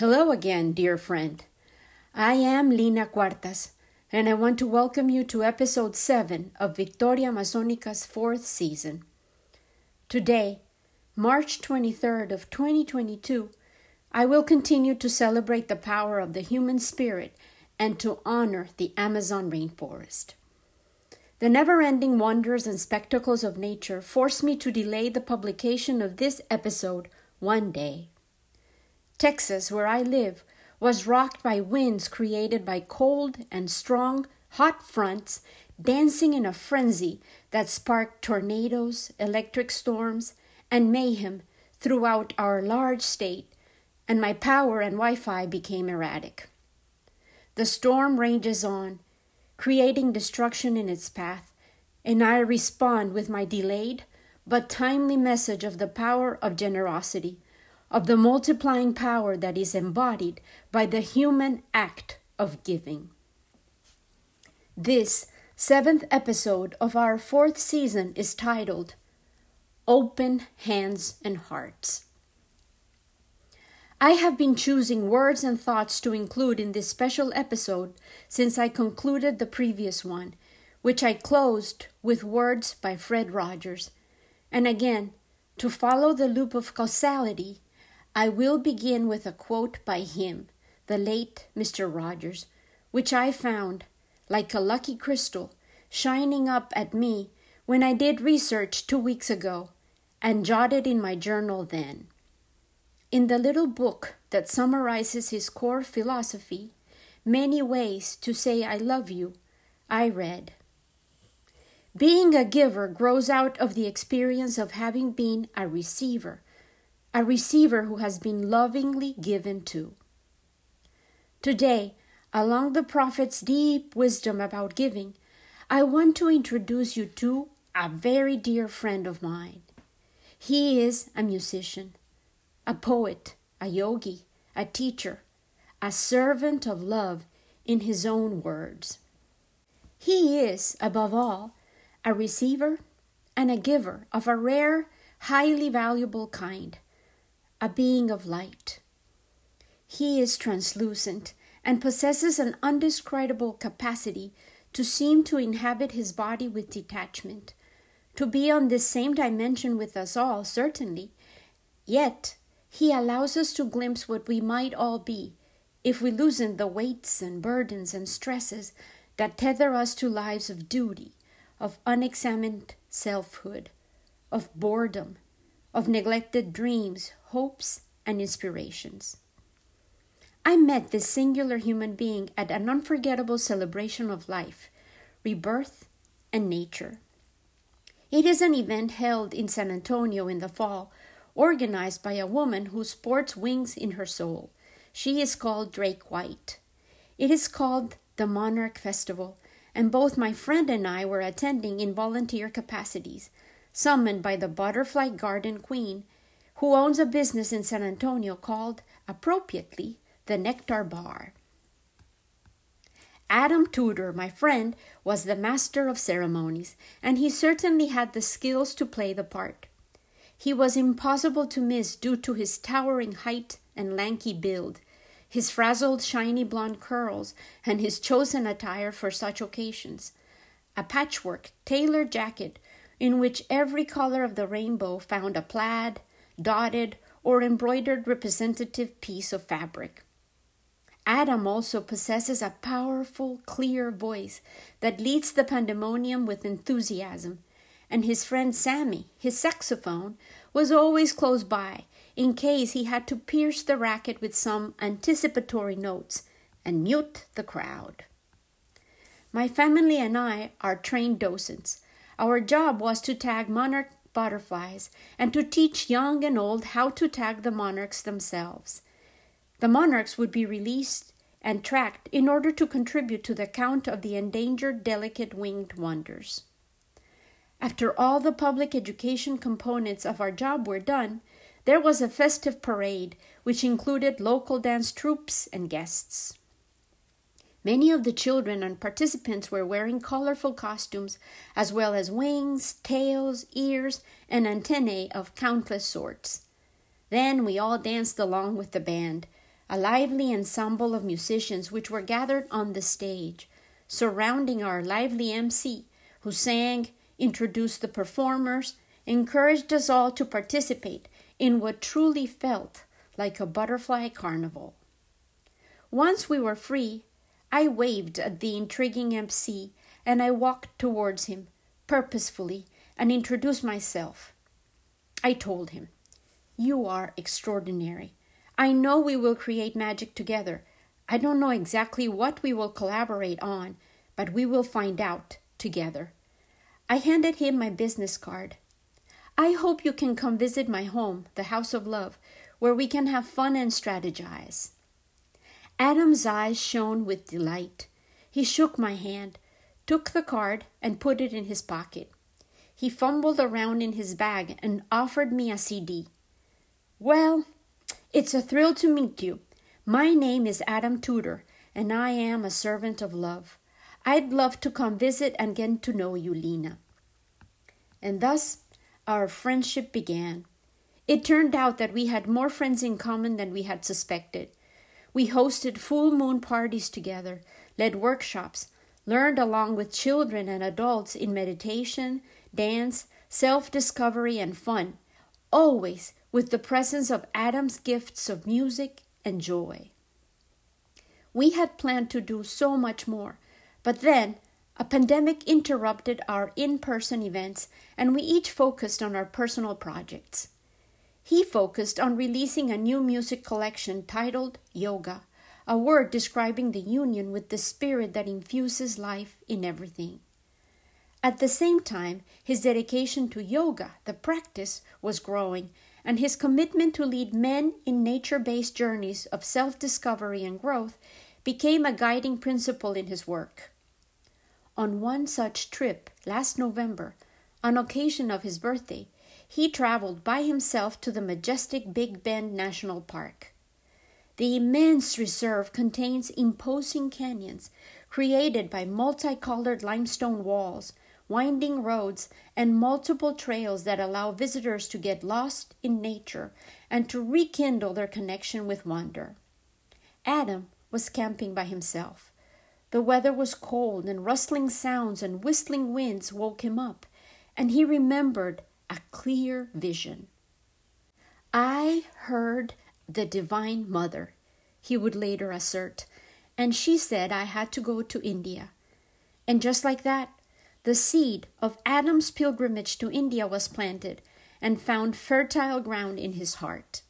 Hello again, dear friend. I am Lina Cuartas, and I want to welcome you to episode 7 of Victoria Amazonica's fourth season. Today, March 23rd of 2022, I will continue to celebrate the power of the human spirit and to honor the Amazon rainforest. The never ending wonders and spectacles of nature force me to delay the publication of this episode one day. Texas, where I live, was rocked by winds created by cold and strong, hot fronts dancing in a frenzy that sparked tornadoes, electric storms, and mayhem throughout our large state, and my power and Wi Fi became erratic. The storm ranges on, creating destruction in its path, and I respond with my delayed but timely message of the power of generosity of the multiplying power that is embodied by the human act of giving. This seventh episode of our fourth season is titled Open Hands and Hearts. I have been choosing words and thoughts to include in this special episode since I concluded the previous one, which I closed with words by Fred Rogers. And again, to follow the loop of causality, I will begin with a quote by him, the late Mr. Rogers, which I found, like a lucky crystal, shining up at me when I did research two weeks ago and jotted in my journal then. In the little book that summarizes his core philosophy, Many Ways to Say I Love You, I read Being a giver grows out of the experience of having been a receiver a receiver who has been lovingly given to. Today, along the Prophet's deep wisdom about giving, I want to introduce you to a very dear friend of mine. He is a musician, a poet, a yogi, a teacher, a servant of love in his own words. He is, above all, a receiver and a giver of a rare, highly valuable kind a being of light. He is translucent and possesses an undescribable capacity to seem to inhabit his body with detachment, to be on this same dimension with us all, certainly, yet he allows us to glimpse what we might all be if we loosen the weights and burdens and stresses that tether us to lives of duty, of unexamined selfhood, of boredom, of neglected dreams, hopes, and inspirations. I met this singular human being at an unforgettable celebration of life, rebirth, and nature. It is an event held in San Antonio in the fall, organized by a woman who sports wings in her soul. She is called Drake White. It is called the Monarch Festival, and both my friend and I were attending in volunteer capacities, summoned by the Butterfly Garden Queen who owns a business in San Antonio called, appropriately, the Nectar Bar. Adam Tudor, my friend, was the master of ceremonies, and he certainly had the skills to play the part. He was impossible to miss due to his towering height and lanky build, his frazzled shiny blonde curls, and his chosen attire for such occasions a patchwork tailored jacket in which every color of the rainbow found a plaid, dotted, or embroidered representative piece of fabric. Adam also possesses a powerful, clear voice that leads the pandemonium with enthusiasm, and his friend Sammy, his saxophone, was always close by in case he had to pierce the racket with some anticipatory notes and mute the crowd. My family and I are trained docents. Our job was to tag monarch butterflies, and to teach young and old how to tag the monarchs themselves. The monarchs would be released and tracked in order to contribute to the count of the endangered delicate winged wonders. After all the public education components of our job were done, there was a festive parade which included local dance troupes and guests. Many of the children and participants were wearing colorful costumes, as well as wings, tails, ears, and antennae of countless sorts. Then we all danced along with the band, a lively ensemble of musicians which were gathered on the stage, surrounding our lively MC, who sang, introduced the performers, encouraged us all to participate in what truly felt like a butterfly carnival. Once we were free, I waved at the intriguing MC and I walked towards him purposefully and introduced myself. I told him, You are extraordinary. I know we will create magic together. I don't know exactly what we will collaborate on, but we will find out together. I handed him my business card. I hope you can come visit my home, the House of Love, where we can have fun and strategize. Adam's eyes shone with delight. He shook my hand, took the card, and put it in his pocket. He fumbled around in his bag and offered me a CD. Well, it's a thrill to meet you. My name is Adam Tudor, and I am a servant of love. I'd love to come visit and get to know you, Lena. And thus our friendship began. It turned out that we had more friends in common than we had suspected. We hosted full moon parties together, led workshops, learned along with children and adults in meditation, dance, self discovery, and fun, always with the presence of Adam's gifts of music and joy. We had planned to do so much more, but then a pandemic interrupted our in person events and we each focused on our personal projects. He focused on releasing a new music collection titled Yoga, a word describing the union with the spirit that infuses life in everything. At the same time, his dedication to yoga, the practice, was growing, and his commitment to lead men in nature based journeys of self discovery and growth became a guiding principle in his work. On one such trip last November, on occasion of his birthday, he traveled by himself to the majestic Big Bend National Park. The immense reserve contains imposing canyons created by multicolored limestone walls winding roads, and multiple trails that allow visitors to get lost in nature and to rekindle their connection with wonder. Adam was camping by himself. The weather was cold, and rustling sounds and whistling winds woke him up, and he remembered a clear vision. I heard the Divine Mother, he would later assert, and she said I had to go to India. And just like that, the seed of Adam's pilgrimage to India was planted and found fertile ground in his heart.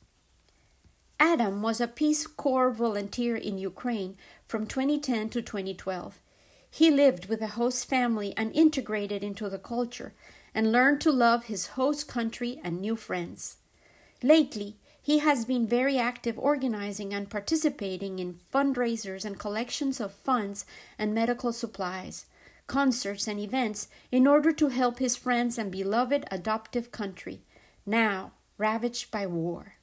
Adam was a Peace Corps volunteer in Ukraine from 2010 to 2012. He lived with a host family and integrated into the culture and learned to love his host country and new friends. Lately, he has been very active organizing and participating in fundraisers and collections of funds and medical supplies concerts, and events in order to help his friends and beloved adoptive country, now ravaged by war.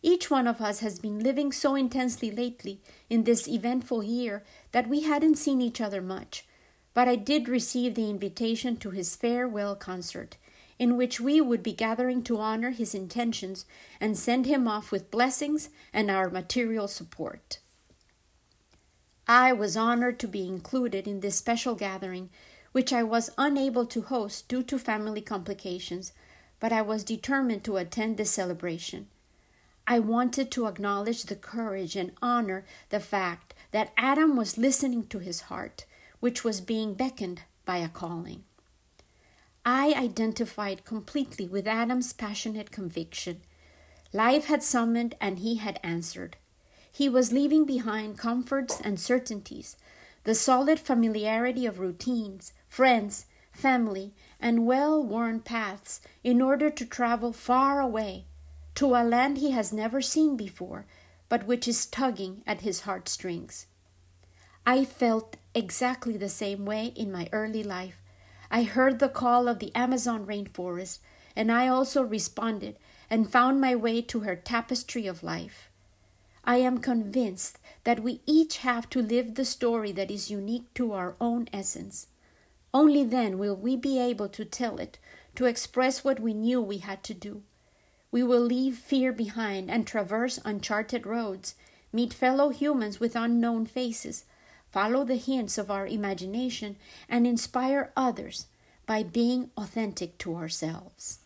Each one of us has been living so intensely lately in this eventful year that we hadn't seen each other much, but I did receive the invitation to his farewell concert, in which we would be gathering to honor his intentions and send him off with blessings and our material support. I was honored to be included in this special gathering, which I was unable to host due to family complications, but I was determined to attend the celebration. I wanted to acknowledge the courage and honor the fact that Adam was listening to his heart, which was being beckoned by a calling. I identified completely with Adam's passionate conviction. Life had summoned and he had answered. He was leaving behind comforts and certainties, the solid familiarity of routines, friends, family, and well worn paths in order to travel far away to a land he has never seen before, but which is tugging at his heartstrings. I felt exactly the same way in my early life. I heard the call of the Amazon rainforest, and I also responded and found my way to her tapestry of life. I am convinced that we each have to live the story that is unique to our own essence. Only then will we be able to tell it, to express what we knew we had to do. We will leave fear behind and traverse uncharted roads, meet fellow humans with unknown faces, follow the hints of our imagination, and inspire others by being authentic to ourselves.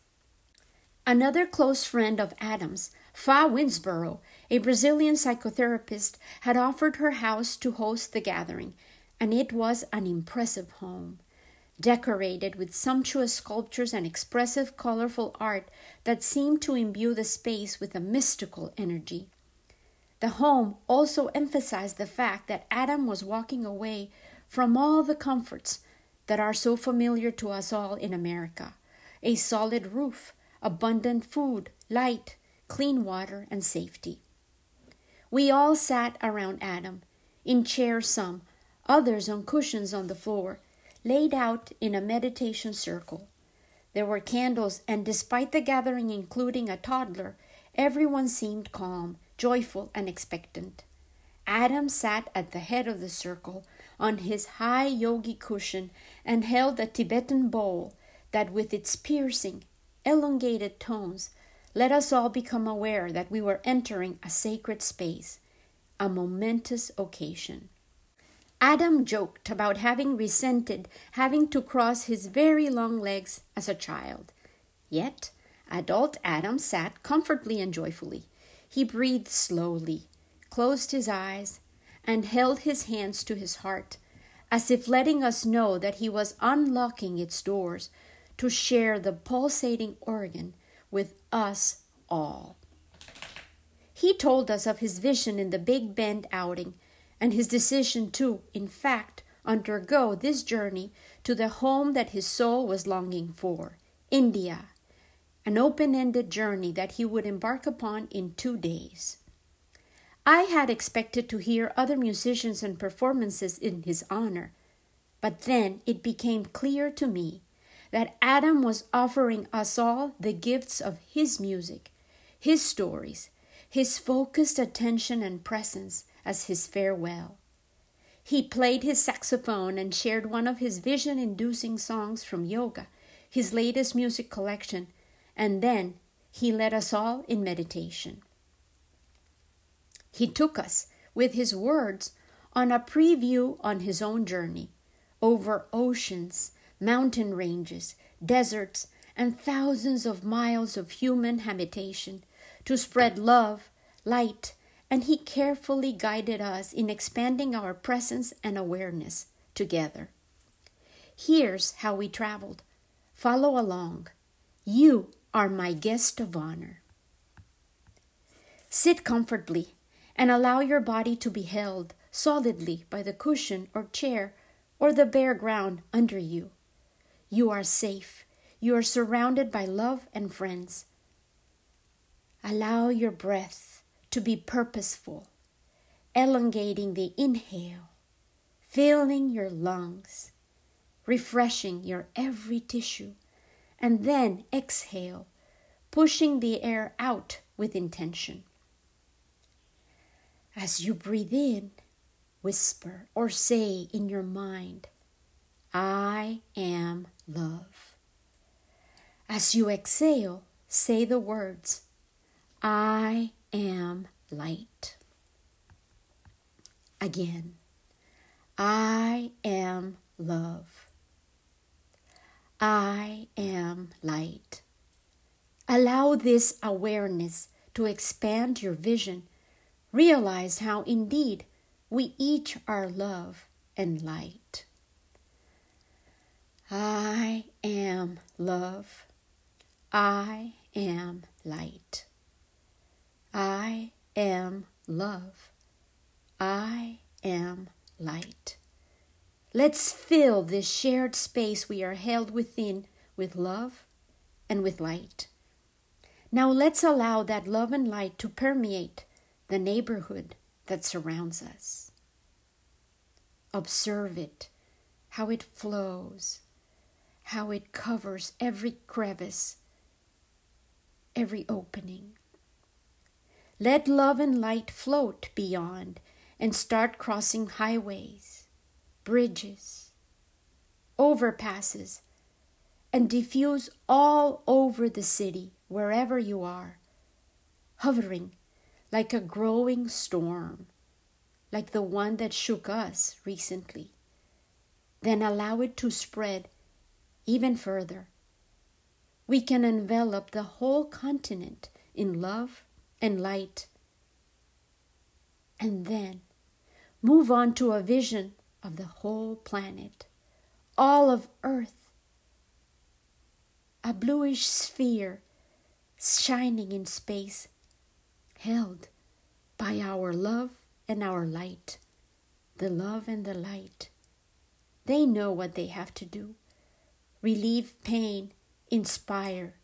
Another close friend of Adam's, Fa Winsborough, a Brazilian psychotherapist, had offered her house to host the gathering, and it was an impressive home, decorated with sumptuous sculptures and expressive, colorful art that seemed to imbue the space with a mystical energy. The home also emphasized the fact that Adam was walking away from all the comforts that are so familiar to us all in America a solid roof, abundant food, light, clean water, and safety. We all sat around Adam, in chairs some, others on cushions on the floor, laid out in a meditation circle. There were candles, and despite the gathering including a toddler, everyone seemed calm, joyful, and expectant. Adam sat at the head of the circle on his high yogi cushion and held a Tibetan bowl that, with its piercing, elongated tones, let us all become aware that we were entering a sacred space, a momentous occasion. Adam joked about having resented having to cross his very long legs as a child. Yet, adult Adam sat comfortably and joyfully. He breathed slowly, closed his eyes, and held his hands to his heart, as if letting us know that he was unlocking its doors to share the pulsating organ with us all. He told us of his vision in the Big Bend outing and his decision to, in fact, undergo this journey to the home that his soul was longing for India, an open ended journey that he would embark upon in two days. I had expected to hear other musicians and performances in his honor, but then it became clear to me that Adam was offering us all the gifts of his music, his stories, his focused attention and presence as his farewell. He played his saxophone and shared one of his vision inducing songs from Yoga, his latest music collection, and then he led us all in meditation. He took us, with his words, on a preview on his own journey over oceans, mountain ranges, deserts, and thousands of miles of human habitation to spread love, light, and He carefully guided us in expanding our presence and awareness together. Here's how we traveled. Follow along. You are my guest of honor. Sit comfortably and allow your body to be held solidly by the cushion or chair or the bare ground under you. You are safe. You are surrounded by love and friends. Allow your breath to be purposeful, elongating the inhale, filling your lungs, refreshing your every tissue, and then exhale, pushing the air out with intention. As you breathe in, whisper or say in your mind, I am love. As you exhale, say the words, I am light. Again, I am love. I am light. Allow this awareness to expand your vision. Realize how indeed we each are love and light. I am love. I am light. I am love. I am light. Let's fill this shared space we are held within with love and with light. Now let's allow that love and light to permeate the neighborhood that surrounds us. Observe it, how it flows, how it covers every crevice, every opening. Let love and light float beyond and start crossing highways, bridges, overpasses, and diffuse all over the city, wherever you are, hovering like a growing storm, like the one that shook us recently. Then allow it to spread even further. We can envelop the whole continent in love and light. And then move on to a vision of the whole planet, all of Earth, a bluish sphere shining in space, held by our love and our light, the love and the light. They know what they have to do relieve pain, inspire,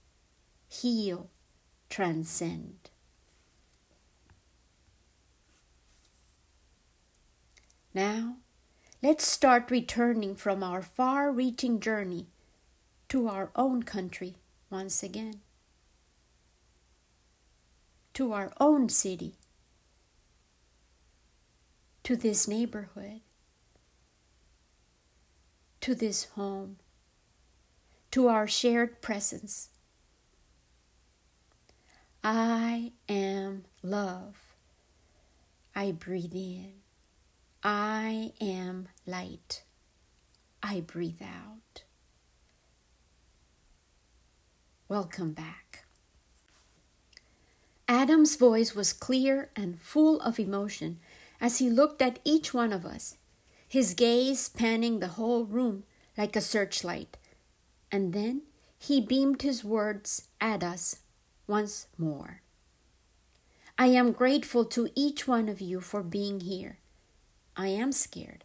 heal, transcend. Now, let's start returning from our far reaching journey to our own country once again, to our own city, to this neighborhood, to this home, to our shared presence. I am love. I breathe in. I am light. I breathe out. Welcome back. Adam's voice was clear and full of emotion as he looked at each one of us, his gaze spanning the whole room like a searchlight. And then he beamed his words at us once more. I am grateful to each one of you for being here. I am scared.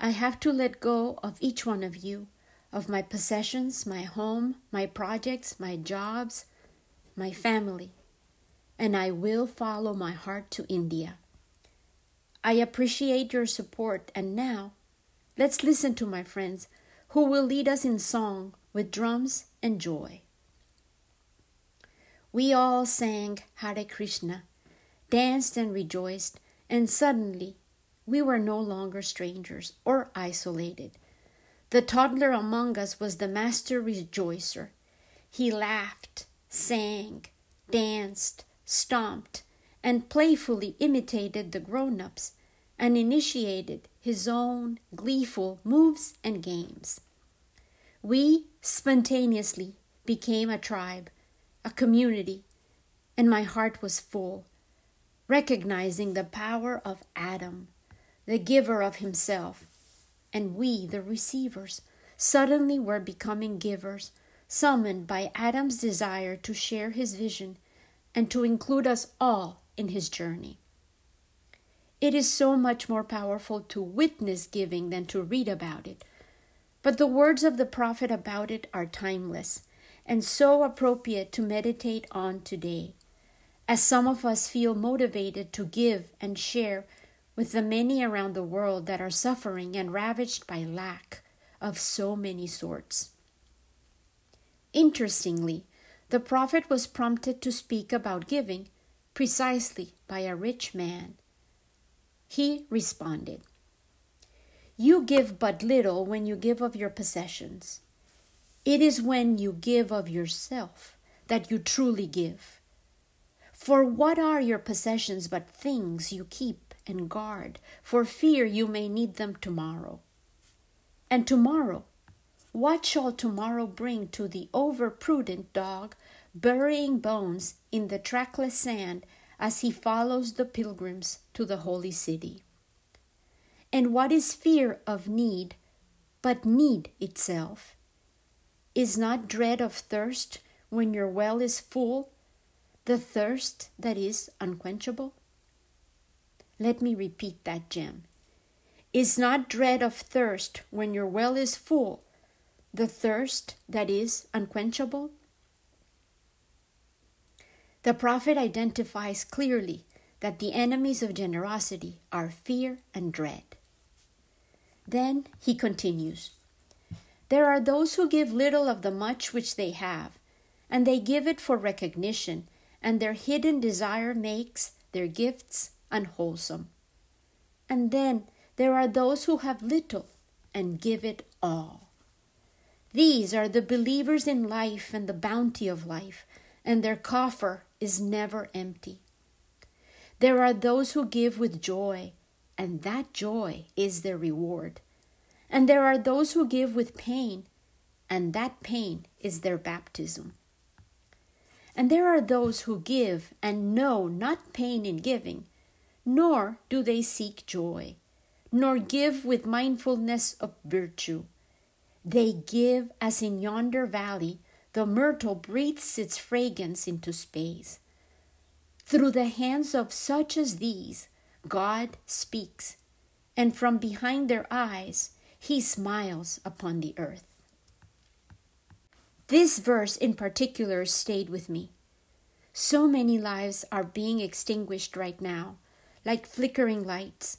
I have to let go of each one of you, of my possessions, my home, my projects, my jobs, my family, and I will follow my heart to India. I appreciate your support, and now let's listen to my friends who will lead us in song with drums and joy. We all sang Hare Krishna, danced and rejoiced, and suddenly we were no longer strangers or isolated. The toddler among us was the master rejoicer. He laughed, sang, danced, stomped, and playfully imitated the grown ups and initiated his own gleeful moves and games. We spontaneously became a tribe, a community, and my heart was full, recognizing the power of Adam the giver of himself, and we, the receivers, suddenly were becoming givers, summoned by Adam's desire to share his vision and to include us all in his journey. It is so much more powerful to witness giving than to read about it. But the words of the prophet about it are timeless and so appropriate to meditate on today, as some of us feel motivated to give and share with the many around the world that are suffering and ravaged by lack of so many sorts. Interestingly, the prophet was prompted to speak about giving precisely by a rich man. He responded, You give but little when you give of your possessions. It is when you give of yourself that you truly give. For what are your possessions but things you keep and guard, for fear you may need them tomorrow. And tomorrow, what shall tomorrow bring to the over prudent dog, burying bones in the trackless sand as he follows the pilgrims to the holy city? And what is fear of need but need itself? Is not dread of thirst when your well is full, the thirst that is unquenchable? Let me repeat that gem. Is not dread of thirst when your well is full, the thirst that is unquenchable? The prophet identifies clearly that the enemies of generosity are fear and dread. Then he continues There are those who give little of the much which they have, and they give it for recognition, and their hidden desire makes their gifts unwholesome. And then there are those who have little and give it all. These are the believers in life and the bounty of life, and their coffer is never empty. There are those who give with joy, and that joy is their reward. And there are those who give with pain, and that pain is their baptism. And there are those who give and know not pain in giving, nor do they seek joy, nor give with mindfulness of virtue. They give as in yonder valley the myrtle breathes its fragrance into space. Through the hands of such as these, God speaks, and from behind their eyes, He smiles upon the earth. This verse in particular stayed with me. So many lives are being extinguished right now, like flickering lights.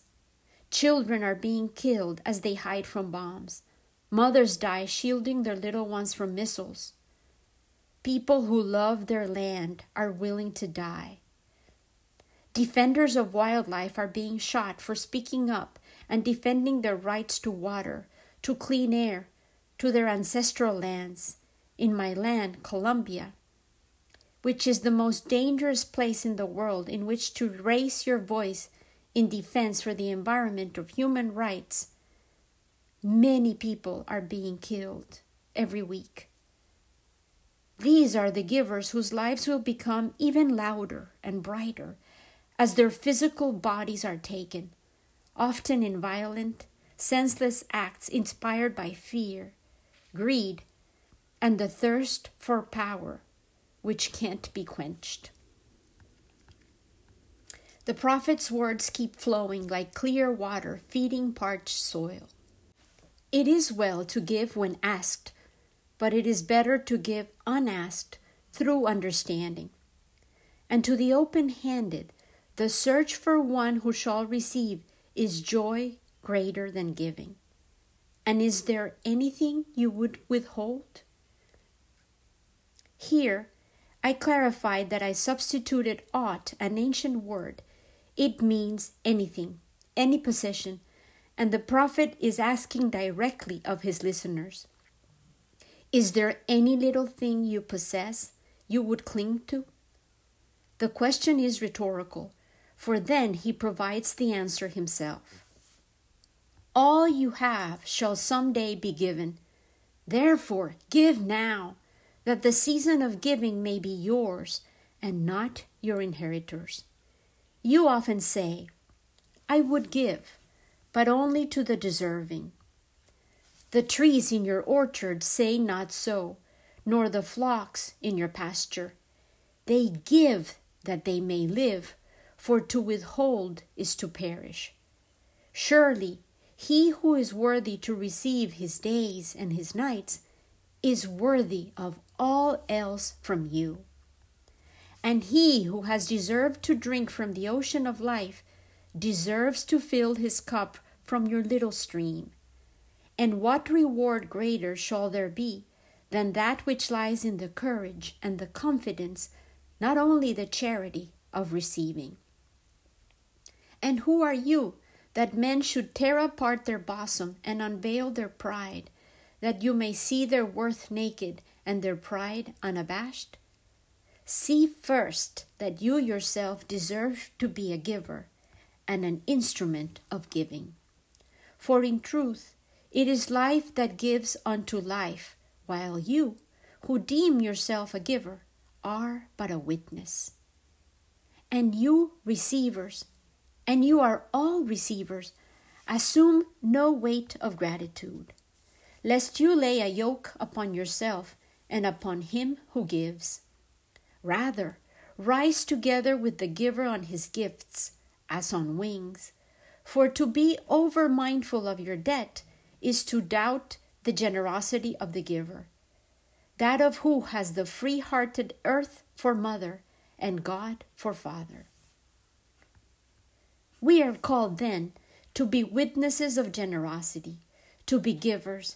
Children are being killed as they hide from bombs. Mothers die shielding their little ones from missiles. People who love their land are willing to die. Defenders of wildlife are being shot for speaking up and defending their rights to water, to clean air, to their ancestral lands. In my land, Colombia, which is the most dangerous place in the world in which to raise your voice in defense for the environment of human rights, many people are being killed every week. These are the givers whose lives will become even louder and brighter as their physical bodies are taken, often in violent, senseless acts inspired by fear, greed, and the thirst for power which can't be quenched. The prophet's words keep flowing like clear water feeding parched soil. It is well to give when asked, but it is better to give unasked through understanding. And to the open handed, the search for one who shall receive is joy greater than giving. And is there anything you would withhold? Here, I clarified that I substituted ought, an ancient word. It means anything, any possession, and the prophet is asking directly of his listeners Is there any little thing you possess you would cling to? The question is rhetorical, for then he provides the answer himself. All you have shall some day be given. Therefore, give now that the season of giving may be yours and not your inheritors. You often say, I would give, but only to the deserving. The trees in your orchard say not so, nor the flocks in your pasture. They give that they may live, for to withhold is to perish. Surely he who is worthy to receive his days and his nights is worthy of all else from you. And he who has deserved to drink from the ocean of life deserves to fill his cup from your little stream. And what reward greater shall there be than that which lies in the courage and the confidence, not only the charity of receiving? And who are you that men should tear apart their bosom and unveil their pride, that you may see their worth naked and their pride unabashed? See first that you yourself deserve to be a giver and an instrument of giving. For in truth, it is life that gives unto life, while you, who deem yourself a giver, are but a witness. And you, receivers, and you are all receivers, assume no weight of gratitude, lest you lay a yoke upon yourself and upon him who gives. Rather, rise together with the giver on his gifts, as on wings. For to be over mindful of your debt is to doubt the generosity of the giver, that of who has the free hearted earth for mother and God for father. We are called then to be witnesses of generosity, to be givers,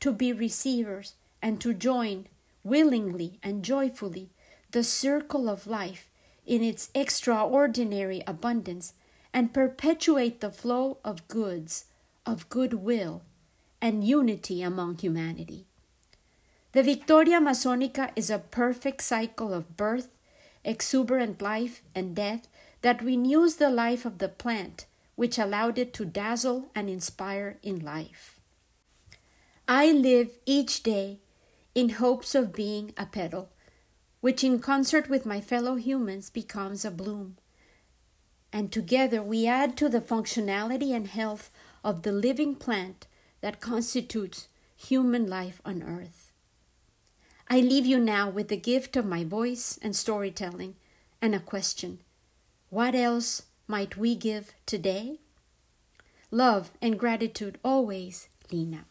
to be receivers, and to join willingly and joyfully the circle of life in its extraordinary abundance and perpetuate the flow of goods, of goodwill, and unity among humanity. The Victoria Amazonica is a perfect cycle of birth, exuberant life, and death that renews the life of the plant, which allowed it to dazzle and inspire in life. I live each day in hopes of being a petal, which in concert with my fellow humans becomes a bloom. And together we add to the functionality and health of the living plant that constitutes human life on earth. I leave you now with the gift of my voice and storytelling and a question What else might we give today? Love and gratitude always, Lena.